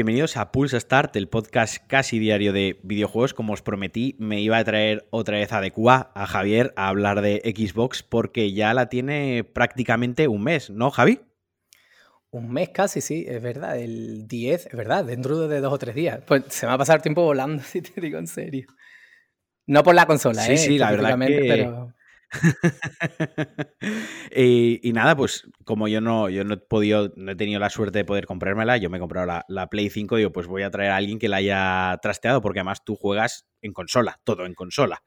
bienvenidos a Pulse Start, el podcast casi diario de videojuegos. Como os prometí, me iba a traer otra vez a Decua, a Javier, a hablar de Xbox, porque ya la tiene prácticamente un mes, ¿no, Javi? Un mes casi, sí, es verdad. El 10, es verdad, dentro de dos o tres días. Pues se me va a pasar tiempo volando, si te digo en serio. No por la consola, sí, ¿eh? Sí, la verdad que... Pero... y, nada, pues como yo no, yo no he podido, no he tenido la suerte de poder comprármela, yo me he comprado la, la Play 5, digo, pues voy a traer a alguien que la haya trasteado, porque además tú juegas en consola, todo en consola.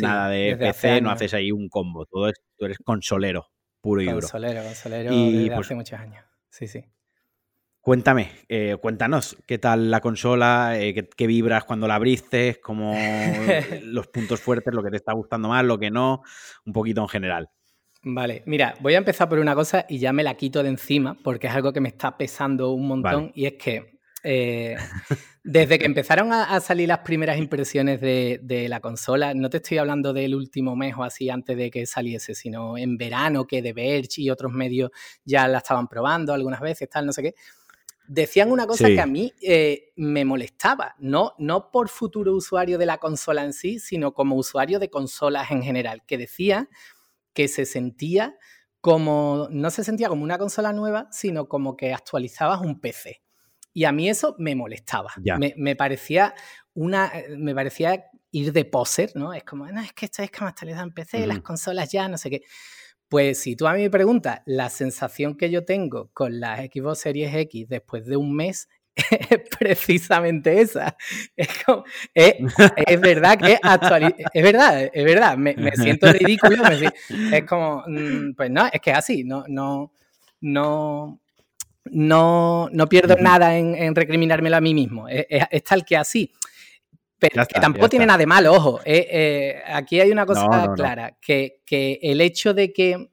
Nada de PC, no haces ahí un combo, todo es, tú eres consolero, puro y duro. Consolero, consolero y, desde pues hace muchos años. Sí, sí. Cuéntame, eh, cuéntanos, ¿qué tal la consola? Eh, qué, vibras cuando la abriste? ¿Cómo los puntos fuertes, lo que te está gustando más, lo que no? Un poquito en general. Vale, mira, voy a empezar por una cosa y ya me la quito de encima porque es algo que me está pesando un montón y es que eh, desde que empezaron a, salir las primeras impresiones de, de, la consola, no te estoy hablando del último mes o así antes de que saliese, sino en verano que The Verge y otros medios ya la estaban probando algunas veces, tal, no sé qué decían una cosa que a mí eh, me molestaba, no, no por futuro usuario de la consola en sí, sino como usuario de consolas en general, que decía que se sentía como, no se sentía como una consola nueva, sino como que actualizabas un PC. Y a mí eso me molestaba. Me, parecía una, me parecía ir de poser, ¿no? Es como, no, es que esto es que me actualizado en PC, las consolas ya, no sé qué. Pues si tú a mí me preguntas, la sensación que yo tengo con las Xbox Series X después de un mes es precisamente esa. Es, verdad que es verdad, es verdad, me, siento ridículo, es como, mm, pues no, es que es así, no, no, no, no, no pierdo nada en, recriminármelo a mí mismo, es, tal que así. Pero que tampoco tiene nada de malo, ojo. Eh, eh, aquí hay una cosa clara, Que, el hecho de que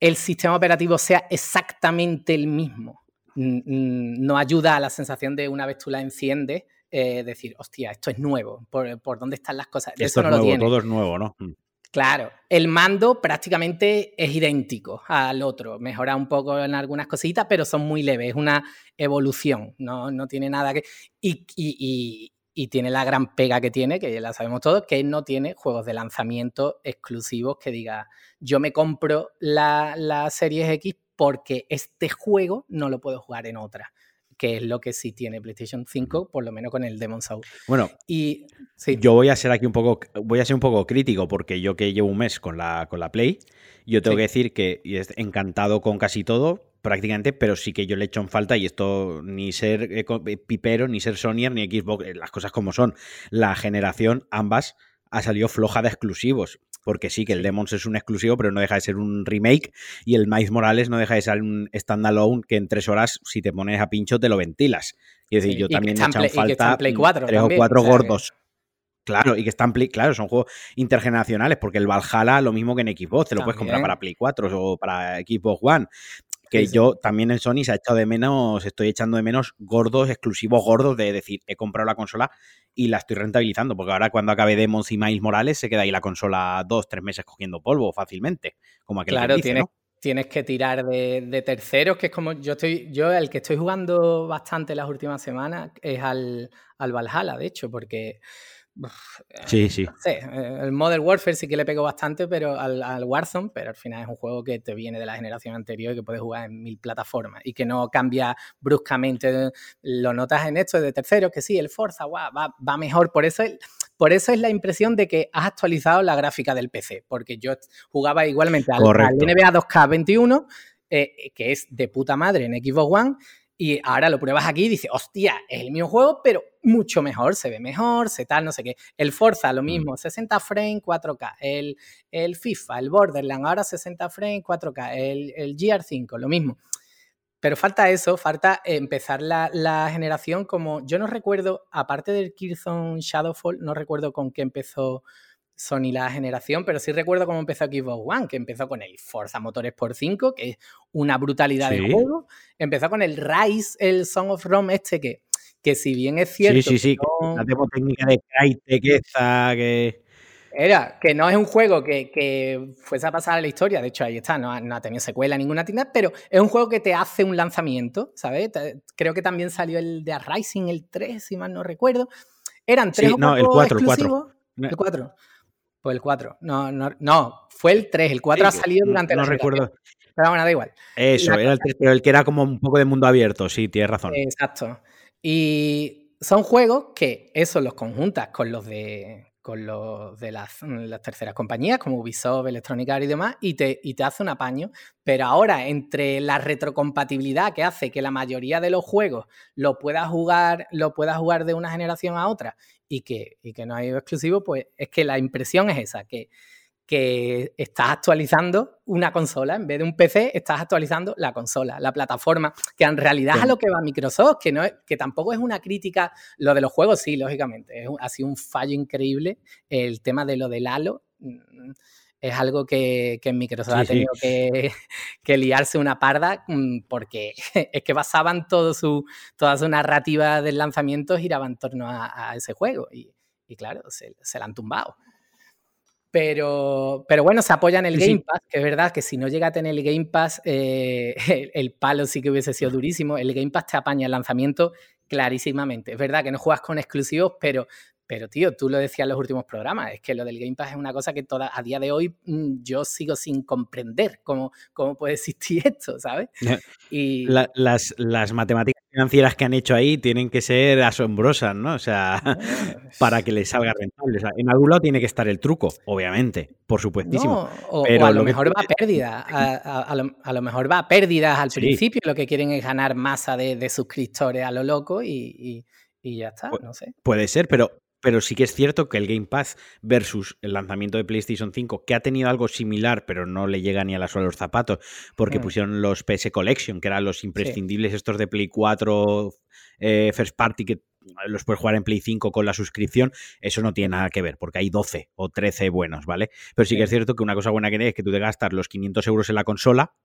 el sistema operativo sea exactamente el mismo no ayuda a la sensación de una vez tú la enciendes, eh, decir, hostia, esto es nuevo, ¿por, dónde están las cosas? Esto no lo tiene. Todo es nuevo, ¿no? Mm. Claro, el mando prácticamente es idéntico al otro, mejora un poco en algunas cositas, pero son muy leves, es una evolución, no, no tiene nada que... y, y tiene la gran pega que tiene, que ya la sabemos todos, que no tiene juegos de lanzamiento exclusivos que diga, yo me compro la, la Series X porque este juego no lo puedo jugar en otra que es lo que sí tiene PlayStation 5, por lo menos con el Demon Souls. Bueno, y yo voy a ser aquí un poco, voy a ser un poco crítico, porque yo que llevo un mes con la, con la Play, yo tengo que decir que encantado con casi todo, prácticamente, pero sí que yo le echo en falta, y esto ni ser eh, eh, pipero, ni ser Sony, ni Xbox, eh, las cosas como son. La generación, ambas, ha salido floja de exclusivos. Porque sí, que el Demons es un exclusivo, pero no deja de ser un remake. Y el Miles Morales no deja de ser un standalone que en tres horas, si te pones a pincho, te lo ventilas. Y decir, yo también he echado en falta tres o cuatro gordos. Claro, y que están Play, claro, son juegos intergeneracionales, porque el Valhalla lo mismo que en Xbox, te lo puedes comprar para Play 4 o para Xbox One que yo también en Sony se ha echado de menos, estoy echando de menos gordos, exclusivos gordos, de decir, he comprado la consola y la estoy rentabilizando, porque ahora cuando acabe Demons y Miles Morales se queda ahí la consola dos, tres meses cogiendo polvo fácilmente, como aquel Claro, que tienes, tienes que tirar de, terceros, que es como yo estoy, yo el que estoy jugando bastante las últimas semanas es al, al Valhalla, de hecho, porque Sí, sí. Eh, el Modern Warfare sí que le pegó bastante pero al, Warzone, pero al final es un juego que te viene de la generación anterior y que puedes jugar en mil plataformas y que no cambia bruscamente. Lo notas en esto de terceros, que sí, el Forza va, va, mejor. Por eso, por eso es la impresión de que has actualizado la gráfica del PC, porque yo jugaba igualmente al, NBA 2K21, eh, que es de puta madre en Xbox One y ahora lo pruebas aquí y dices, hostia, es el mismo juego, pero mucho mejor, se ve mejor, se tal, no sé qué. El Forza, lo mm. mismo, 60 frames, 4K. El, el FIFA, el Borderlands, ahora 60 frames, 4K. El, el GR5, lo mismo. Pero falta eso, falta empezar la, la, generación como. Yo no recuerdo, aparte del Killzone Shadowfall, no recuerdo con qué empezó Sony la generación, pero sí recuerdo cómo empezó Xbox One, que empezó con el Forza Motores por 5, que es una brutalidad de juego. Empezó con el Rise, el Song of Rome este, que, que si bien es cierto... Sí, sí, sí, la demo técnica de Crytek esa que... Era que no es un juego que, fuese a pasar a la historia, de hecho ahí está, no, ha tenido secuela ninguna tienda, pero es un juego que te hace un lanzamiento, ¿sabes? Creo que también salió el de Rising, el 3, si mal no recuerdo. Eran tres o no, el 4, el 4. El 4. Pues el 4. No, no, no, fue el 3. El 4 ha salido durante no, la No recuerdo. Pero bueno, da igual. Eso, era el 3, pero el que era como un poco de mundo abierto, sí, tienes razón. Exacto. Y son juegos que eso los conjuntas con los de con los de las, terceras compañías como Ubisoft, Electronic Arts y demás, y te, y te hace un apaño. Pero ahora, entre la retrocompatibilidad que hace que la mayoría de los juegos lo puedas jugar, lo jugar de una generación a otra y que, y que no hay exclusivo, pues es que la impresión es esa, que que estás actualizando una consola, en vez de un PC, estás actualizando la consola, la plataforma, que en realidad es a lo que va Microsoft, que, no que tampoco es una crítica, lo de los juegos sí, lógicamente, es, ha sido un fallo increíble el tema de lo del Halo, mm, es algo que, que Microsoft ha tenido que, que, liarse una parda mm, porque es que basaban todo su, toda su narrativa del lanzamiento giraba en torno a, ese juego y, y claro, se, se la han tumbado. Pero, pero bueno, se apoya en el Game Pass, que es verdad que si no llega a tener el Game Pass, eh, el, palo sí que hubiese sido durísimo. El Game Pass te apaña el lanzamiento clarísimamente. Es verdad que no juegas con exclusivos, pero pero, tío, tú lo decías en los últimos programas, es que lo del Game Pass es una cosa que toda, a día de hoy mm, yo sigo sin comprender cómo, cómo puede existir esto, ¿sabes? Y... las, las, matemáticas financieras que han hecho ahí tienen que ser asombrosas, ¿no? O sea, para que les salga rentable. en algún lado tiene que estar el truco, obviamente, por supuestísimo. o, pero a lo, mejor va a pérdida, a, lo, mejor va a pérdidas al principio, lo que quieren es ganar masa de, suscriptores a lo loco y, y ya está, no sé. Puede ser, pero pero sí que es cierto que el Game Pass versus el lanzamiento de PlayStation 5, que ha tenido algo similar, pero no le llega ni a la suela los zapatos, porque mm. pusieron los PS Collection, que eran los imprescindibles estos de Play 4 eh, First Party, que los puedes jugar en Play 5 con la suscripción, eso no tiene nada que ver, porque hay 12 o 13 buenos, ¿vale? Pero sí que es cierto que una cosa buena que tiene es que tú te gastas los 500 euros en la consola,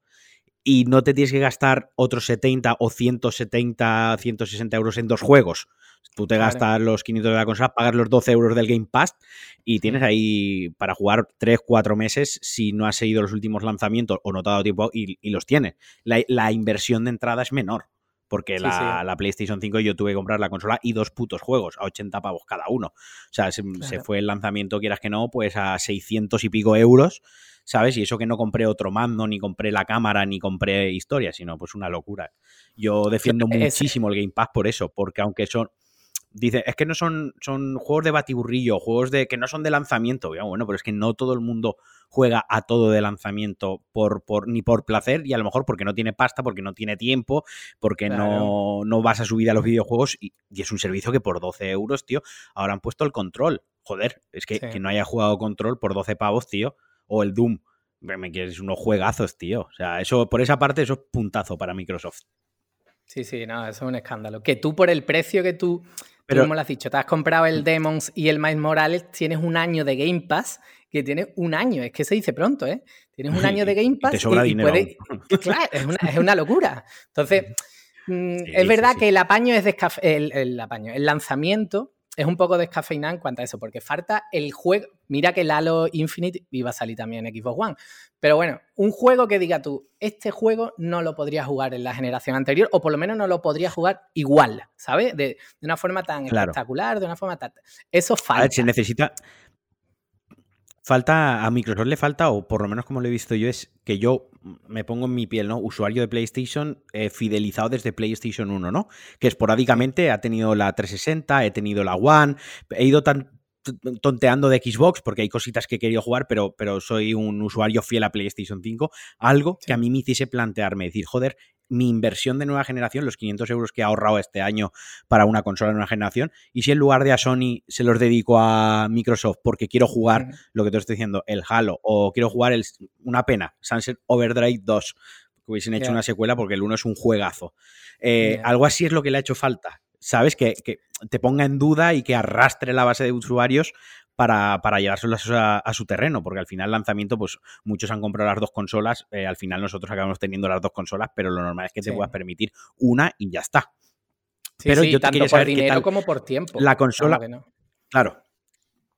y no te tienes que gastar otros 70 o 170, 160 euros en dos juegos. Tú te gastas los 500 de la consola, pagas los 12 euros del Game Pass y tienes ahí para jugar 3, 4 meses si no has seguido los últimos lanzamientos o no te ha dado tiempo y, los tienes. La, inversión de entrada es menor. Porque la, PlayStation 5 yo tuve que comprar la consola y dos putos juegos a 80 pavos cada uno. O sea, se, se, fue el lanzamiento, quieras que no, pues a 600 y pico euros, ¿sabes? Y eso que no compré otro mando, ni compré la cámara, ni compré historia, sino pues una locura. Yo defiendo muchísimo el Game Pass por eso, porque aunque son dice, es que no son, son juegos de batiburrillo, juegos de que no son de lanzamiento. Bueno, pero es que no todo el mundo juega a todo de lanzamiento por, por, ni por placer y a lo mejor porque no tiene pasta, porque no tiene tiempo, porque no, no, vas a subir a los videojuegos y, es un servicio que por 12 euros, tío, ahora han puesto el control. Joder, es que, que no haya jugado control por 12 pavos, tío, o el Doom. Me quieres unos juegazos, tío. O sea, eso, por esa parte, eso es puntazo para Microsoft. Sí, sí, no, eso es un escándalo. Que tú por el precio que tú pero, como lo has dicho, te has comprado el Demons y el Miles Morales, tienes un año de Game Pass, que tienes un año, es que se dice pronto, ¿eh? Tienes un año de Game Pass. Y, te sobra dinero. claro, es una, locura. Entonces, mm, es verdad que el apaño es el, el, apaño, el lanzamiento es un poco descafeinado en cuanto a eso, porque falta el juego. Mira que el Halo Infinite iba a salir también en Xbox One. Pero bueno, un juego que diga tú, este juego no lo podría jugar en la generación anterior, o por lo menos no lo podría jugar igual, ¿sabes? De, una forma tan espectacular, de una forma tan. Eso falta. A ver, se necesita falta, a Microsoft le falta, o por lo menos como lo he visto yo, es que yo me pongo en mi piel, ¿no? Usuario de PlayStation eh, fidelizado desde PlayStation 1, ¿no? Que esporádicamente ha tenido la 360, he tenido la One, he ido tan tonteando de Xbox porque hay cositas que he querido jugar, pero, pero soy un usuario fiel a PlayStation 5. Algo que a mí me hiciese plantearme, decir, joder, mi inversión de nueva generación, los 500 euros que he ahorrado este año para una consola de nueva generación, y si en lugar de a Sony se los dedico a Microsoft porque quiero jugar lo que te estoy diciendo, el Halo, o quiero jugar el, una pena, Sunset Overdrive 2, que hubiesen hecho una secuela porque el uno es un juegazo. Eh, algo así es lo que le ha hecho falta. ¿Sabes? Que, que, te ponga en duda y que arrastre la base de usuarios para, para llevárselos a, su terreno, porque al final el lanzamiento, pues muchos han comprado las dos consolas, eh, al final nosotros acabamos teniendo las dos consolas, pero lo normal es que te puedas permitir una y ya está. pero yo te tanto por dinero como por tiempo. La consola, claro,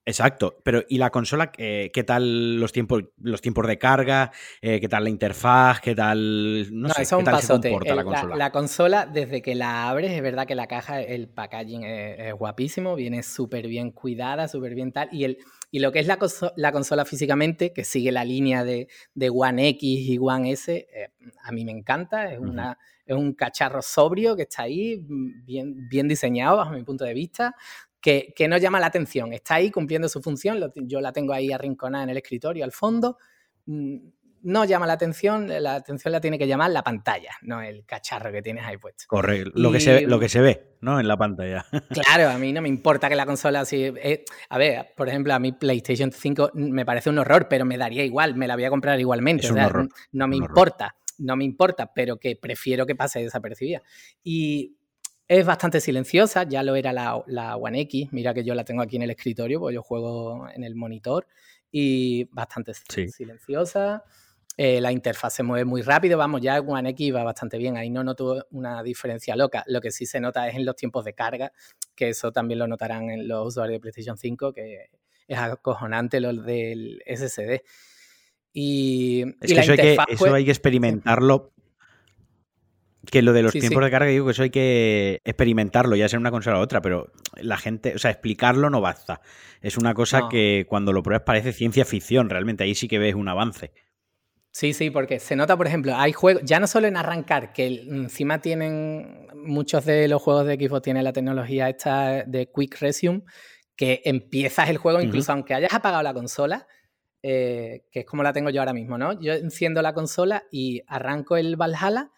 Exacto, pero ¿y la consola qué tal los tiempos, los tiempos de carga? Eh, ¿Qué tal la interfaz? ¿Qué tal, no, sé, ¿qué tal se comporta la consola? La, consola, desde que la abres, es verdad que la caja, el packaging es, guapísimo, viene súper bien cuidada, súper bien tal, y, el, y lo que es la, la, consola físicamente, que sigue la línea de, de One X y One S, eh, a mí me encanta, es, una, es un cacharro sobrio que está ahí, bien, bien diseñado bajo mi punto de vista, que, que, no llama la atención. Está ahí cumpliendo su función, yo la tengo ahí arrinconada en el escritorio al fondo. Mm, no llama la atención, la atención la tiene que llamar la pantalla, no el cacharro que tienes ahí puesto. Correcto, lo, que se, lo que se ve, ¿no? En la pantalla. Claro, a mí no me importa que la consola así... Eh, a ver, por ejemplo, a mí PlayStation 5 me parece un horror, pero me daría igual, me la voy a comprar igualmente. no me importa, no me importa, pero que prefiero que pase desapercibida. Y es bastante silenciosa, ya lo era la, la, One X, mira que yo la tengo aquí en el escritorio, porque yo juego en el monitor, y bastante silenciosa. Eh, la interfaz se mueve muy rápido, vamos, ya One X va bastante bien, ahí no noto una diferencia loca. Lo que sí se nota es en los tiempos de carga, que eso también lo notarán en los usuarios de PlayStation 5, que es acojonante lo del SSD. Y, es que eso, hay que, eso hay que experimentarlo que lo de los tiempos de carga, digo que eso hay que experimentarlo, ya sea una consola u otra, pero la gente, o sea, explicarlo no basta. Es una cosa que cuando lo pruebas parece ciencia ficción, realmente ahí sí que ves un avance. Sí, sí, porque se nota, por ejemplo, hay juegos, ya no solo en arrancar, que encima tienen, muchos de los juegos de Xbox tienen la tecnología esta de Quick Resume, que empiezas el juego, incluso aunque hayas apagado la consola, eh, que es como la tengo yo ahora mismo, ¿no? Yo enciendo la consola y arranco el Valhalla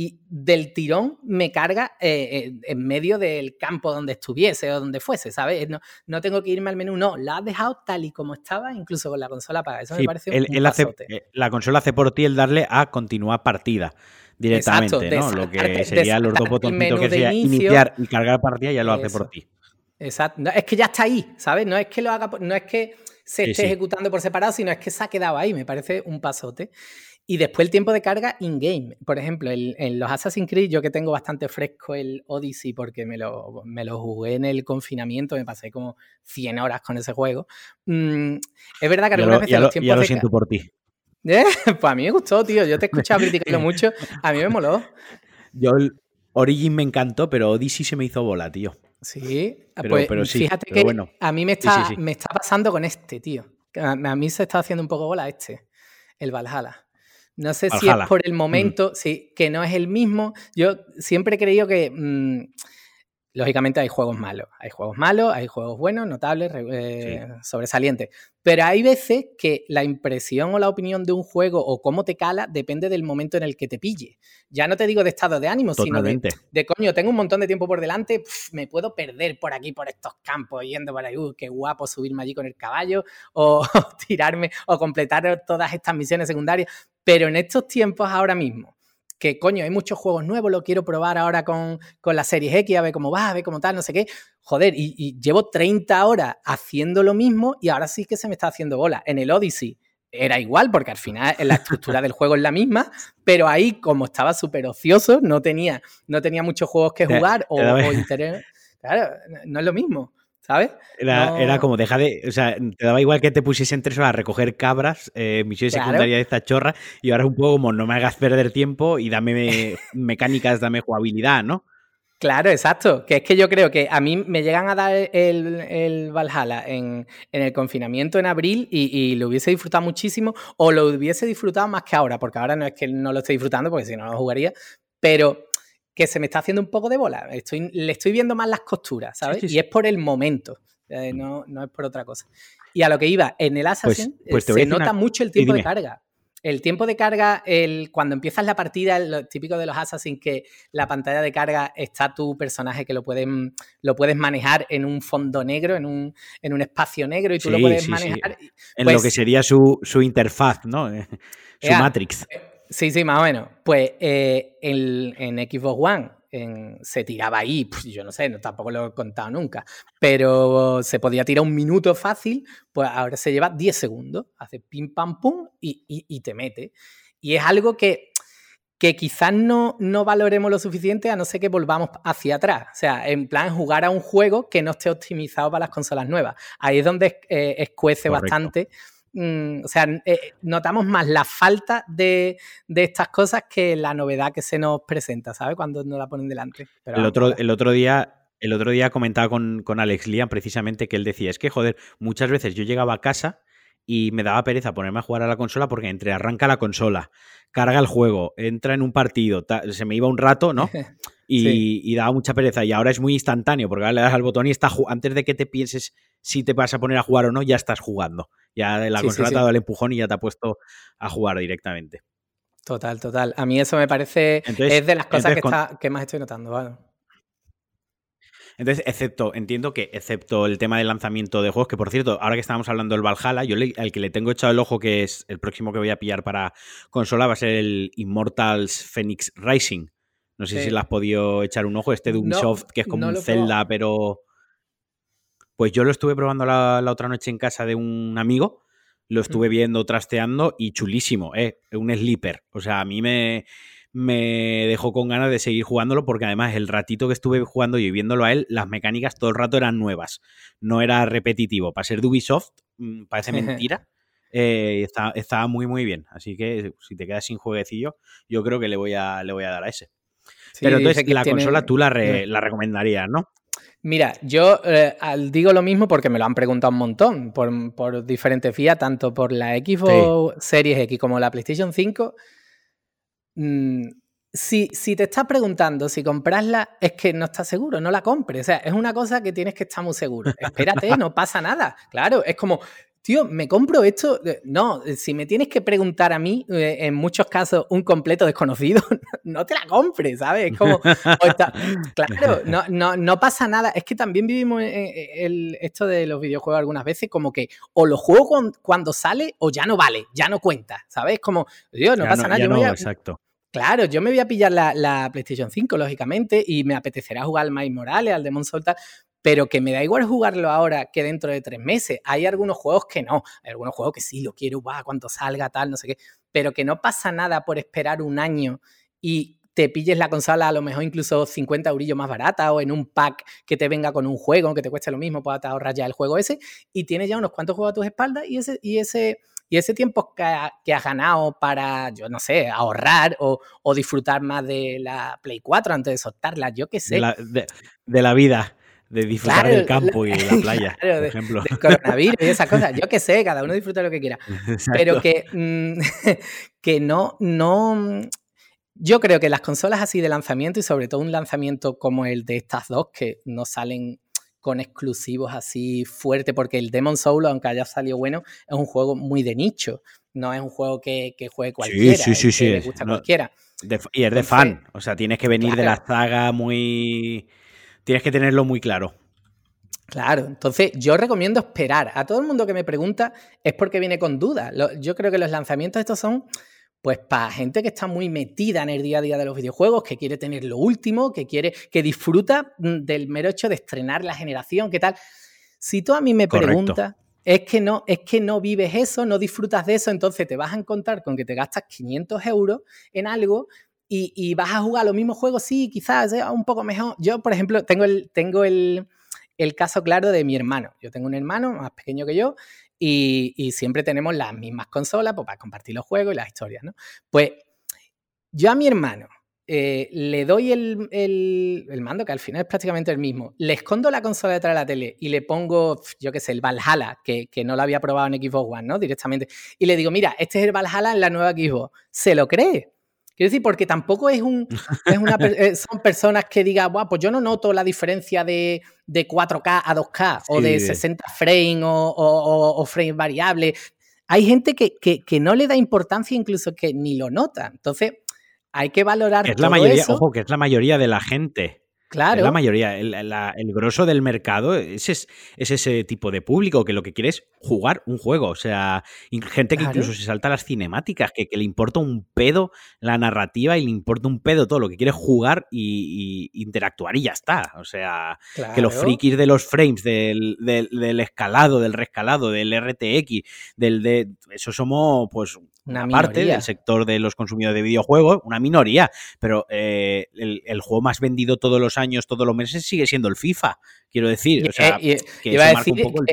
y del tirón me carga eh, eh, en medio del campo donde estuviese o donde fuese, ¿sabes? No, no, tengo que irme al menú, no, la has dejado tal y como estaba, incluso con la consola apagada. Eso me parece un, hace, eh, La consola hace por ti el darle a continuar partida directamente, ¿no? Lo que sería los dos botoncitos que sería iniciar y cargar partida ya lo hace por ti. Exacto. es que ya está ahí, ¿sabes? No es que lo haga, no es que se esté ejecutando por separado, sino es que se ha quedado ahí. Me parece un pasote. Y después el tiempo de carga in-game. Por ejemplo, en los Assassin's Creed, yo que tengo bastante fresco el Odyssey porque me lo, me lo jugué en el confinamiento, me pasé como 100 horas con ese juego. Mm, es verdad que algunas veces los tiempos ya lo siento por ti. ¿Eh? Pues a mí me gustó, tío. Yo te he escuchado criticando mucho. A mí me moló. Yo el Origin me encantó, pero Odyssey se me hizo bola, tío. Sí, pero, pues, sí, fíjate que bueno. a mí me está, me está pasando con este, tío. A, a mí se está haciendo un poco bola este, el Valhalla. No sé si es por el momento, sí, que no es el mismo. Yo siempre he creído que mm, Lógicamente hay juegos malos, hay juegos malos, hay juegos buenos, notables, eh, sobresalientes, pero hay veces que la impresión o la opinión de un juego o cómo te cala depende del momento en el que te pille. Ya no te digo de estado de ánimo, sino de, de, coño, tengo un montón de tiempo por delante, me puedo perder por aquí, por estos campos, yendo por ahí, uh, qué guapo subirme allí con el caballo o tirarme o completar todas estas misiones secundarias, pero en estos tiempos ahora mismo que coño, hay muchos juegos nuevos, lo quiero probar ahora con, con la serie X, a ver cómo va, a ver cómo tal, no sé qué. Joder, y, llevo 30 horas haciendo lo mismo y ahora sí que se me está haciendo bola. En el Odyssey era igual, porque al final la estructura del juego es la misma, pero ahí, como estaba súper ocioso, no tenía, no tenía muchos juegos que jugar o, o interés. Claro, no es lo mismo. ¿Sabes? Era, como, deja de. O sea, te daba igual que te pusiesen tres horas a recoger cabras, eh, misiones secundarias de esta chorra, y ahora es un poco como no me hagas perder tiempo y dame mecánicas, dame jugabilidad, ¿no? Claro, exacto. Que es que yo creo que a mí me llegan a dar el, el Valhalla en, el confinamiento en abril y, lo hubiese disfrutado muchísimo o lo hubiese disfrutado más que ahora, porque ahora no es que no lo esté disfrutando, porque si no, lo jugaría, pero que se me está haciendo un poco de bola. Estoy, le estoy viendo más las costuras, ¿sabes? Y es por el momento, eh, no, no, es por otra cosa. Y a lo que iba, en el pues, Assassin pues se nota mucho el tiempo de carga. El tiempo de carga, el, cuando empiezas la partida, lo típico de los Assassin, que la pantalla de carga está tu personaje que lo, pueden, lo puedes manejar en un fondo negro, en un, en un espacio negro, y tú lo puedes manejar. en lo pues que sería su, su interfaz, ¿no? su Matrix. Eh, Sí, sí, más o menos. Pues eh, en, Xbox One se tiraba ahí, pues, yo no sé, no, tampoco lo he contado nunca, pero se podía tirar un minuto fácil, pues ahora se lleva 10 segundos, hace pim pam pum y, te mete. Y es algo que, que quizás no, no valoremos lo suficiente a no ser que volvamos hacia atrás. O sea, en plan jugar a un juego que no esté optimizado para las consolas nuevas. Ahí es donde eh, escuece bastante. Mm, o sea, eh, notamos más la falta de, estas cosas que la novedad que se nos presenta, ¿sabes? Cuando nos la ponen delante. el, otro, el otro día el otro día comentaba con, con, Alex Liam precisamente que él decía, es que joder, muchas veces yo llegaba a casa y me daba pereza ponerme a jugar a la consola porque entre arranca la consola, carga el juego, entra en un partido, se me iba un rato, ¿no? Y, daba mucha pereza. Y ahora es muy instantáneo, porque ahora le das al botón y está antes de que te pienses si te vas a poner a jugar o no, ya estás jugando. Ya la consola te ha dado el empujón y ya te ha puesto a jugar directamente. Total, total. A mí eso me parece. es de las cosas que, que, más estoy notando. ¿vale? Entonces, excepto, entiendo que excepto el tema del lanzamiento de juegos, que por cierto, ahora que estábamos hablando del Valhalla, yo al que le tengo echado el ojo, que es el próximo que voy a pillar para consola, va a ser el Immortals Phoenix Rising. No sé si le has podido echar un ojo, este de Ubisoft, que es como un Zelda, pero... Pues yo lo estuve probando la, otra noche en casa de un amigo, lo estuve viendo, trasteando y chulísimo, ¿eh? Un sleeper. O sea, a mí me me dejó con ganas de seguir jugándolo porque además el ratito que estuve jugando y viéndolo a él, las mecánicas todo el rato eran nuevas, no era repetitivo. Para ser de Ubisoft, mm, parece mentira. Eh, estaba muy muy bien. Así que si te quedas sin jueguecillo, yo creo que le voy a, le voy a dar a ese. Pero entonces la consola tú la, la recomendarías, ¿no? Mira, yo eh, digo lo mismo porque me lo han preguntado un montón por, diferentes vías, tanto por la Xbox Series X como la PlayStation 5. Mm, si, si, te estás preguntando si comprarla, es que no estás seguro, no la compres. O sea, es una cosa que tienes que estar muy seguro. Espérate, no pasa nada. Claro, es como, tío, ¿me compro esto? No, si me tienes que preguntar a mí, eh, en muchos casos, un completo desconocido, no te la compres, ¿sabes? Es como, claro, no, no, no, pasa nada. Es que también vivimos el, esto de los videojuegos algunas veces como que o lo juego cuando sale o ya no vale, ya no cuenta, ¿sabes? Como, tío, no pasa nada. Yo no, exacto. Claro, yo me voy a pillar la, PlayStation 5, lógicamente, y me apetecerá jugar al Miles Morales, al Demon Soul, pero que me da igual jugarlo ahora que dentro de tres meses. Hay algunos juegos que no, hay algunos juegos que sí, lo quiero, va, cuando salga, tal, no sé qué, pero que no pasa nada por esperar un año y te pilles la consola a lo mejor incluso 50 eurillos más barata o en un pack que te venga con un juego, aunque te cueste lo mismo, puedas ahorrar ya el juego ese y tienes ya unos cuantos juegos a tus espaldas y ese, y ese y ese tiempo que, has ganado para, yo no sé, ahorrar o, disfrutar más de la Play 4 antes de soltarla, yo qué sé. De la, vida de disfrutar del campo y de la playa, por ejemplo. Del coronavirus y esas cosas. Yo qué sé, cada uno disfruta lo que quiera. Pero que, mm, que no, no. Yo creo que las consolas así de lanzamiento y sobre todo un lanzamiento como el de estas dos, que no salen con exclusivos así fuerte, porque el Demon Soul, aunque haya salido bueno, es un juego muy de nicho. No es un juego que, juegue cualquiera. Sí, sí, sí. le gusta cualquiera. y es de fan. O sea, tienes que venir de la saga muy. Tienes que tenerlo muy claro. Claro, entonces yo recomiendo esperar. A todo el mundo que me pregunta es porque viene con dudas. Yo creo que los lanzamientos estos son pues para gente que está muy metida en el día a día de los videojuegos, que quiere tener lo último, que quiere, que disfruta mm, del mero hecho de estrenar la generación, ¿qué tal? Si tú a mí me preguntas, es que no, es que no vives eso, no disfrutas de eso, entonces te vas a encontrar con que te gastas 500 euros en algo y, vas a jugar los mismos juegos, sí, quizás sea un poco mejor. Yo, por ejemplo, tengo el, tengo el, el caso claro de mi hermano. Yo tengo un hermano más pequeño que yo y, siempre tenemos las mismas consolas pues, para compartir los juegos y las historias, ¿no? Pues yo a mi hermano eh, le doy el, mando, que al final es prácticamente el mismo, le escondo la consola detrás de la tele y le pongo, yo qué sé, el Valhalla, que, que, no lo había probado en Xbox One, ¿no? Directamente. Y le digo, mira, este es el Valhalla en la nueva Xbox. ¿Se lo cree? Quiero decir, porque tampoco es un, eh, son personas que digan, wow, pues yo no noto la diferencia de, 4K a 2K o de 60 frames o, o, frames variables. Hay gente que, no le da importancia, incluso que ni lo nota. Entonces, hay que valorar. Es la mayoría, ojo, que es la mayoría de la gente. Claro. la mayoría, el, el, grosso del mercado es, es, ese tipo de público que lo que quiere es jugar un juego. O sea, gente que incluso se salta las cinemáticas, que, le importa un pedo la narrativa y le importa un pedo todo. Lo que quiere es jugar y, interactuar y ya está. O sea, que los frikis de los frames, del, del, escalado, del rescalado, del RTX, del de. Eso somos, pues, una, parte del sector de los consumidores de videojuegos, una minoría, pero eh, el, juego más vendido todos los años, todos los meses sigue siendo el FIFA, quiero decir. O sea, que iba a decir, un poco el,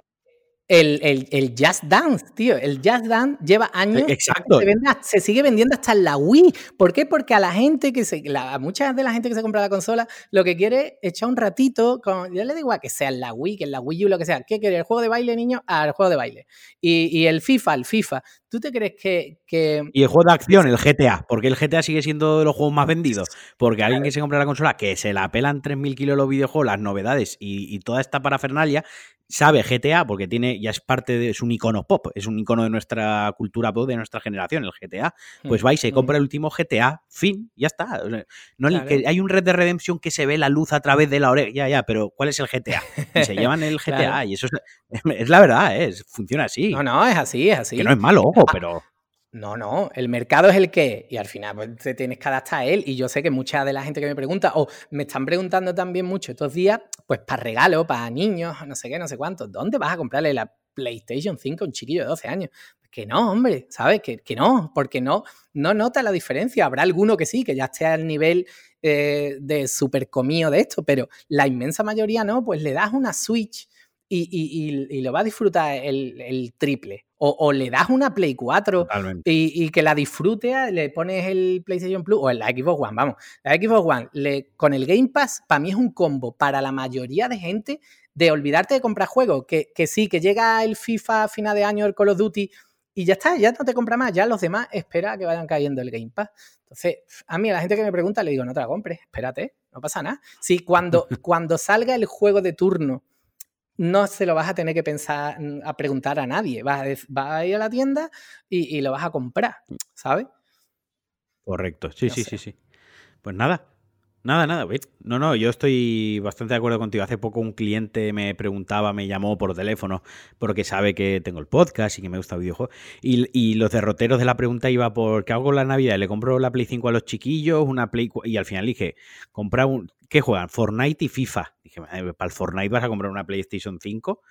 el, el, Just Dance, tío. El Just Dance lleva años. Exacto. Se, sigue vendiendo hasta la Wii. ¿Por qué? Porque a la gente que se. La, mucha de la gente que se compra la consola lo que quiere es echar un ratito. Con, yo le digo a que sea en la Wii, que en la Wii U, lo que sea. ¿Qué quiere? ¿El juego de baile, niño? Al juego de baile. Y, y, el FIFA, el FIFA. ¿Tú te crees que, que, Y el juego de acción, el GTA. Porque el GTA sigue siendo de los juegos más vendidos. Porque alguien que se compra la consola, que se la pelan 3.000 kilos los videojuegos, las novedades y, y toda esta parafernalia, sabe GTA porque tiene ya es parte de es un icono pop, es un icono de nuestra cultura pop de nuestra generación, el GTA. Pues mm, va y se compra mm. el último GTA, fin, ya está. no hay un Red de Redemption que se ve la luz a través de la oreja, ya ya, pero ¿cuál es el GTA? Y se llevan el GTA y eso es, la verdad, ¿eh? funciona así. No, no, es así, es así. Que no es malo, ojo, pero no, no, el mercado es el que, y al final pues, te tienes que adaptar a él. Y yo sé que mucha de la gente que me pregunta, o me están preguntando también mucho estos días, pues para regalo, para niños, no sé qué, no sé cuánto, ¿dónde vas a comprarle la PlayStation 5 a un chiquillo de 12 años? Que no, hombre, ¿sabes? Que, que no, porque no, no nota la diferencia. Habrá alguno que sí, que ya esté al nivel eh, de super comío de esto, pero la inmensa mayoría no, pues le das una Switch y, lo va a disfrutar el, triple. O, le das una Play 4 y, que la disfrute, le pones el PlayStation Plus o el Xbox One, vamos. La Xbox One le, con el Game Pass, para mí es un combo para la mayoría de gente de olvidarte de comprar juegos. Que, que sí, que llega el FIFA a final de año, el Call of Duty, y ya está, ya no te compra más. Ya los demás espera que vayan cayendo el Game Pass. Entonces, a mí, a la gente que me pregunta, le digo, no te la compres, espérate, no pasa nada. Si cuando, cuando salga el juego de turno no se lo vas a tener que pensar, mm, a preguntar a nadie. Vas a, a ir a la tienda y, lo vas a comprar, ¿sabes? Correcto, sí, sí, sí, sí. Pues nada, Nada, nada, no, no, yo estoy bastante de acuerdo contigo. Hace poco un cliente me preguntaba, me llamó por teléfono, porque sabe que tengo el podcast y que me gusta videojuegos. Y, y los derroteros de la pregunta iba por, ¿qué hago con la Navidad? ¿Le compro la Play 5 a los chiquillos? Una Play... Y al final dije, compra un... ¿Qué juegan? Fortnite y FIFA. Dije, para el Fortnite vas a comprar una PlayStation 5.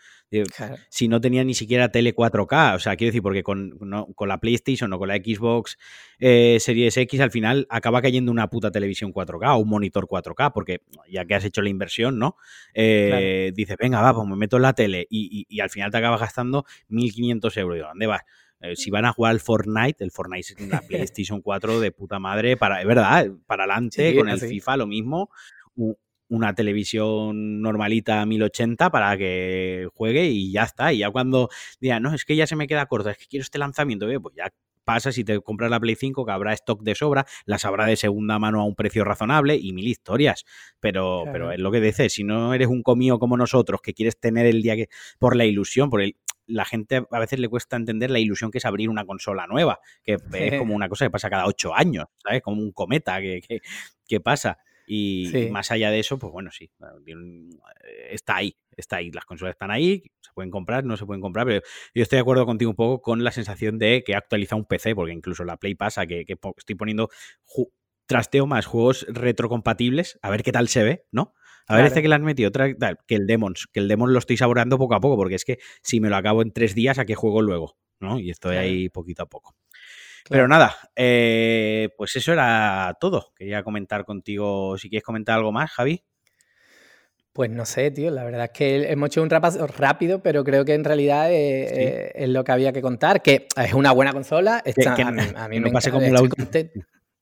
Si no tenía ni siquiera tele 4K. O sea, quiero decir, porque con, con la PlayStation o con la Xbox eh, Series X al final acaba cayendo una puta televisión 4K o un monitor 4K, porque ya que has hecho la inversión, ¿no? Eh, Dices, venga, va, pues me meto en la tele y, al final te acabas gastando 1.500 euros. ¿dónde vas? Eh, si van a jugar al Fortnite, el Fortnite es una PlayStation 4 de puta madre, para, es verdad, para adelante, con el FIFA lo mismo una televisión normalita 1080 para que juegue y ya está. Y ya cuando diga, no, es que ya se me queda corto, es que quiero este lanzamiento, pues ya pasa si te compras la Play 5 que habrá stock de sobra, las habrá de segunda mano a un precio razonable y mil historias. Pero, pero es lo que dices, si no eres un comío como nosotros, que quieres tener el día que, por la ilusión, por el, la gente a veces le cuesta entender la ilusión que es abrir una consola nueva, que es como una cosa que pasa cada ocho años, ¿sabes? Como un cometa que, que, que pasa. Y, más allá de eso, pues bueno, sí, está ahí, está ahí. Las consolas están ahí, se pueden comprar, no se pueden comprar, pero yo estoy de acuerdo contigo un poco con la sensación de que actualiza un PC, porque incluso la Play pasa que, estoy poniendo trasteo más juegos retrocompatibles, a ver qué tal se ve, ¿no? A ver, este que le han metido, otra, que el Demons, que el Demons lo estoy saboreando poco a poco, porque es que si me lo acabo en tres días, ¿a qué juego luego? ¿no? Y estoy ahí poquito a poco. Pero nada, eh, pues eso era todo. Quería comentar contigo, si quieres comentar algo más, Javi. Pues no sé, tío. La verdad es que hemos hecho un repaso rápido, pero creo que en realidad eh, eh, es lo que había que contar. Que es una buena consola. a, mí, me pasa como la última.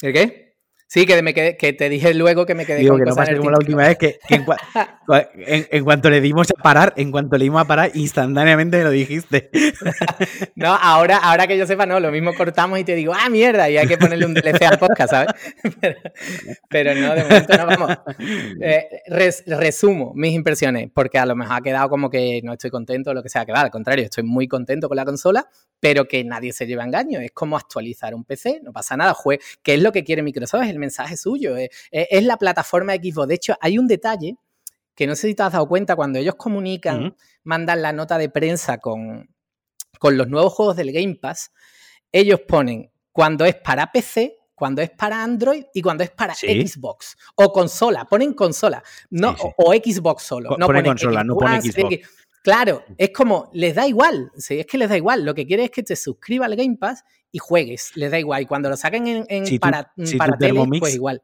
¿El qué? Sí, que, me quedé, que te dije luego que me quedé con que no como la última vez que, en, cuanto le dimos a parar, en cuanto le dimos a parar, instantáneamente me lo dijiste. no, ahora, ahora que yo sepa, no, lo mismo cortamos y te digo, ah, mierda, y hay que ponerle un DLC al podcast, ¿sabes? pero, no, de momento no vamos. Eh, resumo mis impresiones, porque a lo mejor ha quedado como que no estoy contento o lo que sea, que va, al contrario, estoy muy contento con la consola, pero que nadie se lleva engaño. Es como actualizar un PC, no pasa nada. ¿Qué es lo que quiere Microsoft? Es el mensaje suyo, es, la plataforma Xbox. De hecho, hay un detalle que no sé si te has dado cuenta, cuando ellos comunican, mandan la nota de prensa con, con los nuevos juegos del Game Pass, ellos ponen cuando es para PC, cuando es para Android y cuando es para Xbox o consola. Ponen consola, no, O, Xbox solo. no ponen consola, no ponen Xbox. Claro, es como, les da igual, sí, es que les da igual, lo que quiere es que te suscribas al Game Pass y juegues, les da igual, y cuando lo saquen en, para, tele, pues igual.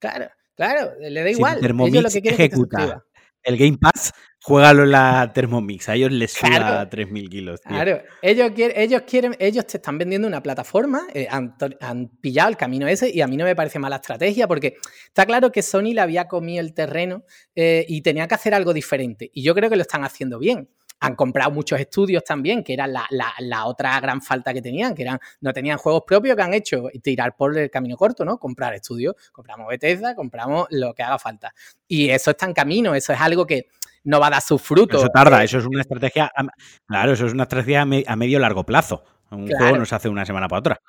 Claro, claro, le da igual, ellos lo que quieren es que te el Game Pass, juégalo en la Thermomix. A ellos les suda 3.000 kilos. Claro, ellos quieren, ellos quieren, ellos te están vendiendo una plataforma, eh, han, pillado el camino ese y a mí no me parece mala estrategia porque está claro que Sony le había comido el terreno eh, y tenía que hacer algo diferente. Y yo creo que lo están haciendo bien han comprado muchos estudios también, que era la, otra gran falta que tenían, que eran, no tenían juegos propios que han hecho tirar por el camino corto, ¿no? Comprar estudios, compramos Bethesda, compramos lo que haga falta. Y eso está en camino, eso es algo que no va a dar sus frutos. Eso tarda, eh, eso es una estrategia, claro, eso es una estrategia a medio largo plazo. Un juego no se hace una semana para otra.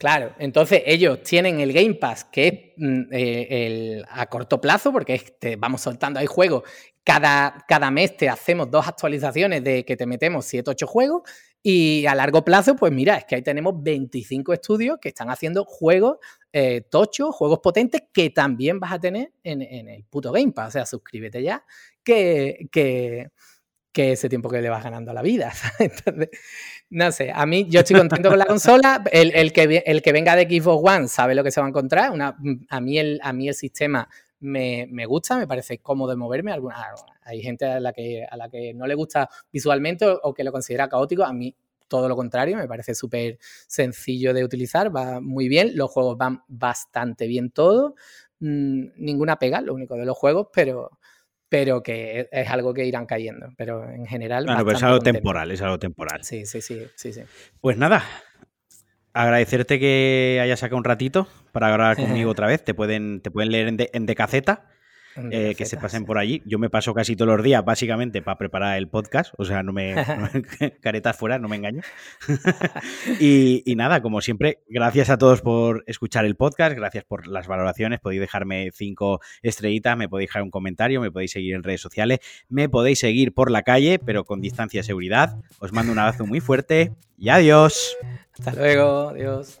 Claro, entonces ellos tienen el Game Pass, que es mm, eh, el, a corto plazo, porque vamos soltando ahí juegos. Cada, cada, mes te hacemos dos actualizaciones de que te metemos 7, 8 juegos. Y a largo plazo, pues mira, es que ahí tenemos 25 estudios que están haciendo juegos eh, tochos, juegos potentes, que también vas a tener en, el puto Game Pass. O sea, suscríbete ya, que, que, ese tiempo que le vas ganando a la vida. Entonces, no sé, a mí yo estoy contento con la consola. El, que, el que venga de Xbox One sabe lo que se va a encontrar. A, mí el, a mí el sistema me, gusta, me parece cómodo de moverme. Alguna, hay gente a la, que, a la que no le gusta visualmente o, que lo considera caótico. A mí todo lo contrario, me parece súper sencillo de utilizar, va muy bien. Los juegos van bastante bien todos. Mm, ninguna pega, lo único de los juegos, pero pero que es algo que irán cayendo. Pero en general. Bueno, pero es algo temporal, es algo temporal. Sí, sí, sí, sí, sí. Pues nada, agradecerte que hayas sacado un ratito para grabar conmigo otra vez. Te pueden, te pueden leer en, de, en Decaceta. Eh, que se pasen por allí. Yo me paso casi todos los días, básicamente, para preparar el podcast. O sea, no me. caretas fuera, no me engaño. y, nada, como siempre, gracias a todos por escuchar el podcast, gracias por las valoraciones. Podéis dejarme cinco estrellitas, me podéis dejar un comentario, me podéis seguir en redes sociales, me podéis seguir por la calle, pero con distancia de seguridad. Os mando un abrazo muy fuerte y adiós. Hasta luego, adiós.